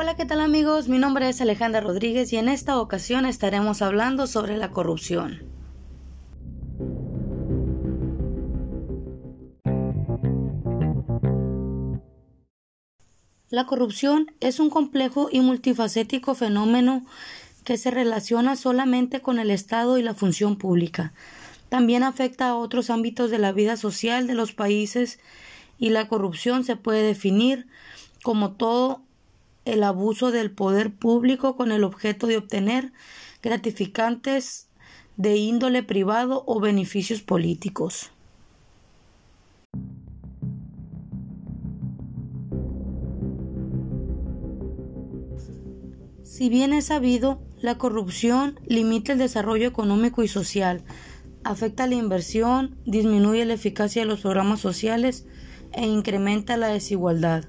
Hola, ¿qué tal amigos? Mi nombre es Alejandra Rodríguez y en esta ocasión estaremos hablando sobre la corrupción. La corrupción es un complejo y multifacético fenómeno que se relaciona solamente con el Estado y la función pública. También afecta a otros ámbitos de la vida social de los países y la corrupción se puede definir como todo el abuso del poder público con el objeto de obtener gratificantes de índole privado o beneficios políticos. Si bien es sabido, la corrupción limita el desarrollo económico y social, afecta la inversión, disminuye la eficacia de los programas sociales e incrementa la desigualdad.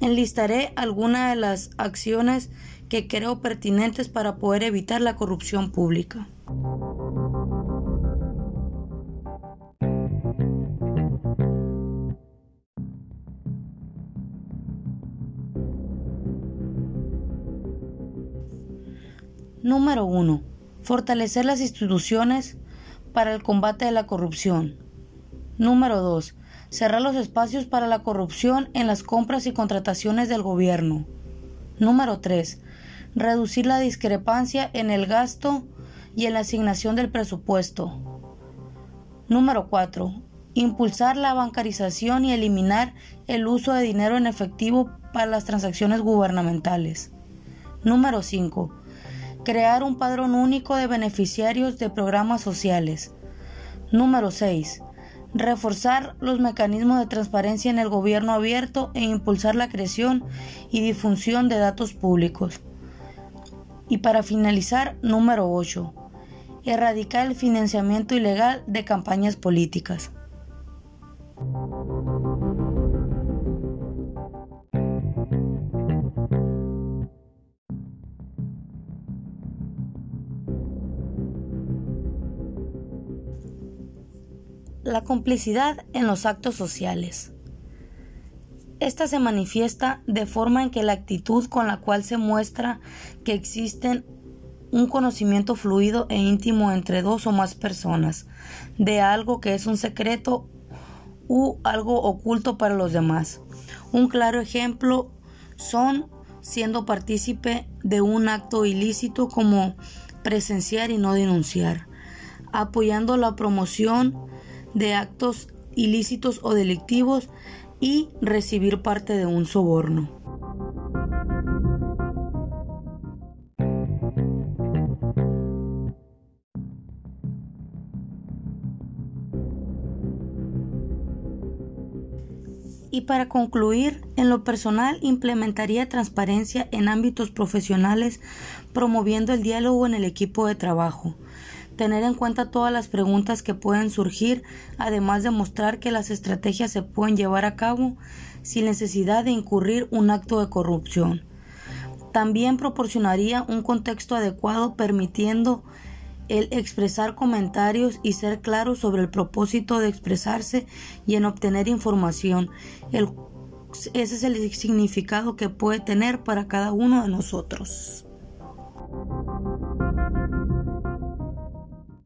Enlistaré algunas de las acciones que creo pertinentes para poder evitar la corrupción pública. Número 1. Fortalecer las instituciones para el combate de la corrupción. Número 2. Cerrar los espacios para la corrupción en las compras y contrataciones del gobierno. Número 3. Reducir la discrepancia en el gasto y en la asignación del presupuesto. Número 4. Impulsar la bancarización y eliminar el uso de dinero en efectivo para las transacciones gubernamentales. Número 5 Crear un padrón único de beneficiarios de programas sociales. Número 6. Reforzar los mecanismos de transparencia en el gobierno abierto e impulsar la creación y difusión de datos públicos. Y para finalizar, número 8. Erradicar el financiamiento ilegal de campañas políticas. La complicidad en los actos sociales. Esta se manifiesta de forma en que la actitud con la cual se muestra que existen un conocimiento fluido e íntimo entre dos o más personas de algo que es un secreto u algo oculto para los demás. Un claro ejemplo son siendo partícipe de un acto ilícito como presenciar y no denunciar, apoyando la promoción de actos ilícitos o delictivos y recibir parte de un soborno. Y para concluir, en lo personal implementaría transparencia en ámbitos profesionales promoviendo el diálogo en el equipo de trabajo, tener en cuenta todas las preguntas que pueden surgir, además de mostrar que las estrategias se pueden llevar a cabo sin necesidad de incurrir un acto de corrupción. También proporcionaría un contexto adecuado permitiendo el expresar comentarios y ser claro sobre el propósito de expresarse y en obtener información. ese es el significado que puede tener para cada uno de nosotros.